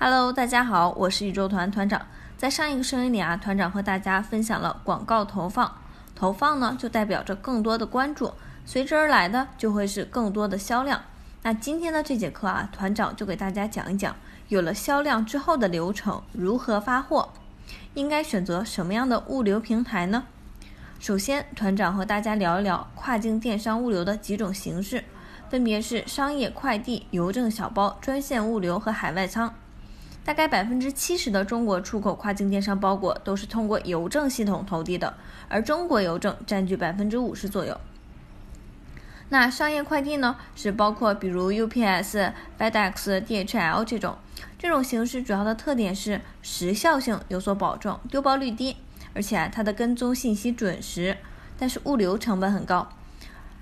Hello，大家好，我是宇宙团团长。在上一个声音里啊，团长和大家分享了广告投放，投放呢就代表着更多的关注，随之而来的就会是更多的销量。那今天的这节课啊，团长就给大家讲一讲，有了销量之后的流程如何发货，应该选择什么样的物流平台呢？首先，团长和大家聊一聊跨境电商物流的几种形式，分别是商业快递、邮政小包、专线物流和海外仓。大概百分之七十的中国出口跨境电商包裹都是通过邮政系统投递的，而中国邮政占据百分之五十左右。那商业快递呢，是包括比如 UPS、FedEx、DHL 这种。这种形式主要的特点是时效性有所保证，丢包率低，而且啊它的跟踪信息准时，但是物流成本很高。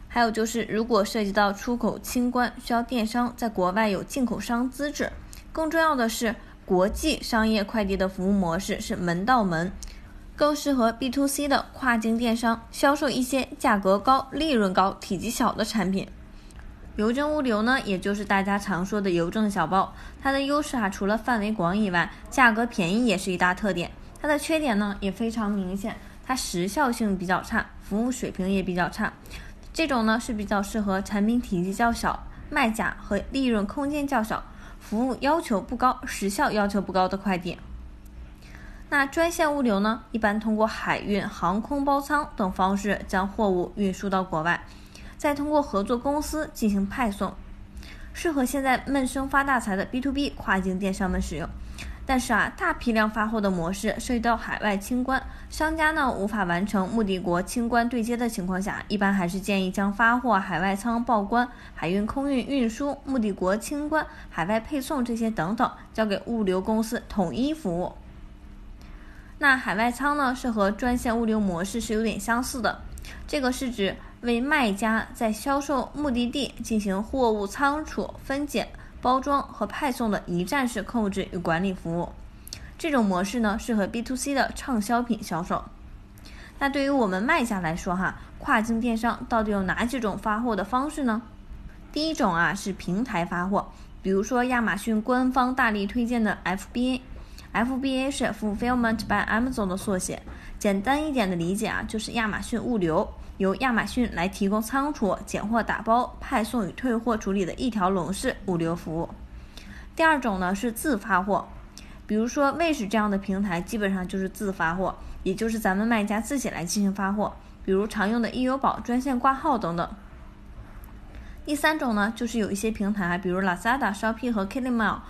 还有就是，如果涉及到出口清关，需要电商在国外有进口商资质。更重要的是。国际商业快递的服务模式是门到门，更适合 B to C 的跨境电商销售一些价格高、利润高、体积小的产品。邮政物流呢，也就是大家常说的邮政小包，它的优势啊，除了范围广以外，价格便宜也是一大特点。它的缺点呢，也非常明显，它时效性比较差，服务水平也比较差。这种呢，是比较适合产品体积较小、卖价和利润空间较小。服务要求不高、时效要求不高的快递，那专线物流呢？一般通过海运、航空包仓等方式将货物运输到国外，再通过合作公司进行派送，适合现在闷声发大财的 B to B 跨境电商们使用。但是啊，大批量发货的模式涉及到海外清关，商家呢无法完成目的国清关对接的情况下，一般还是建议将发货海外仓报关、海运空运运输、目的国清关、海外配送这些等等交给物流公司统一服务。那海外仓呢，是和专线物流模式是有点相似的，这个是指为卖家在销售目的地进行货物仓储分拣。包装和派送的一站式控制与管理服务，这种模式呢适合 B to C 的畅销品销售。那对于我们卖家来说，哈，跨境电商到底有哪几种发货的方式呢？第一种啊是平台发货，比如说亚马逊官方大力推荐的 FBA FBA 是 Fulfillment by Amazon 的缩写，简单一点的理解啊就是亚马逊物流。由亚马逊来提供仓储、拣货、打包、派送与退货处理的一条龙式物流服务。第二种呢是自发货，比如说 wish 这样的平台，基本上就是自发货，也就是咱们卖家自己来进行发货，比如常用的易优宝专线挂号等等。第三种呢就是有一些平台，比如 Lazada、Shopee 和 Kilimall，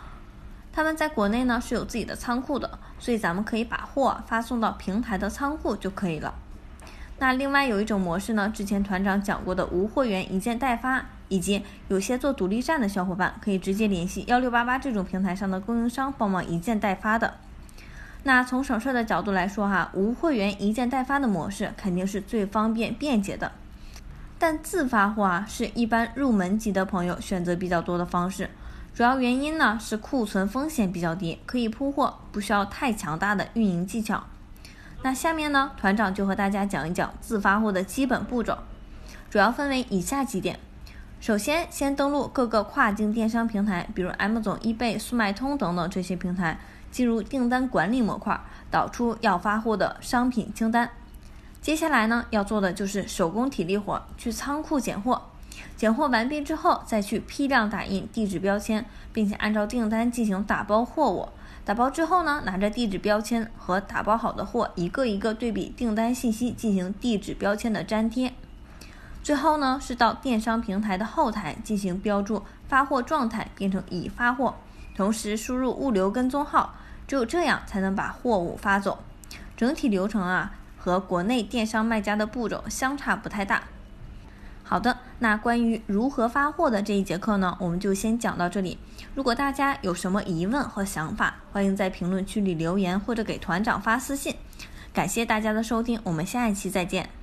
他们在国内呢是有自己的仓库的，所以咱们可以把货发送到平台的仓库就可以了。那另外有一种模式呢，之前团长讲过的无货源一件代发，以及有些做独立站的小伙伴可以直接联系幺六八八这种平台上的供应商帮忙一件代发的。那从省事的角度来说哈，无货源一件代发的模式肯定是最方便便捷的。但自发货啊，是一般入门级的朋友选择比较多的方式，主要原因呢是库存风险比较低，可以铺货，不需要太强大的运营技巧。那下面呢，团长就和大家讲一讲自发货的基本步骤，主要分为以下几点。首先，先登录各个跨境电商平台，比如 M 总、易贝、速卖通等等这些平台，进入订单管理模块，导出要发货的商品清单。接下来呢，要做的就是手工体力活，去仓库拣货。拣货完毕之后，再去批量打印地址标签，并且按照订单进行打包货物。打包之后呢，拿着地址标签和打包好的货一个一个对比订单信息，进行地址标签的粘贴。最后呢，是到电商平台的后台进行标注发货状态，变成已发货，同时输入物流跟踪号，只有这样才能把货物发走。整体流程啊，和国内电商卖家的步骤相差不太大。好的，那关于如何发货的这一节课呢，我们就先讲到这里。如果大家有什么疑问和想法，欢迎在评论区里留言或者给团长发私信。感谢大家的收听，我们下一期再见。